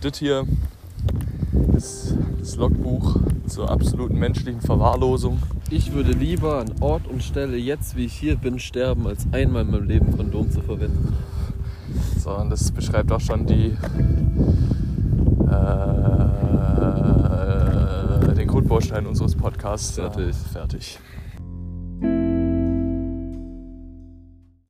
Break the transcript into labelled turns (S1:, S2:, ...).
S1: Das hier ist das Logbuch zur absoluten menschlichen Verwahrlosung.
S2: Ich würde lieber an Ort und Stelle, jetzt wie ich hier bin, sterben, als einmal in meinem Leben Kondom zu verwenden.
S1: So, und das beschreibt auch schon die äh, den Grundbaustein unseres Podcasts.
S2: Fertig.
S1: Ja, fertig.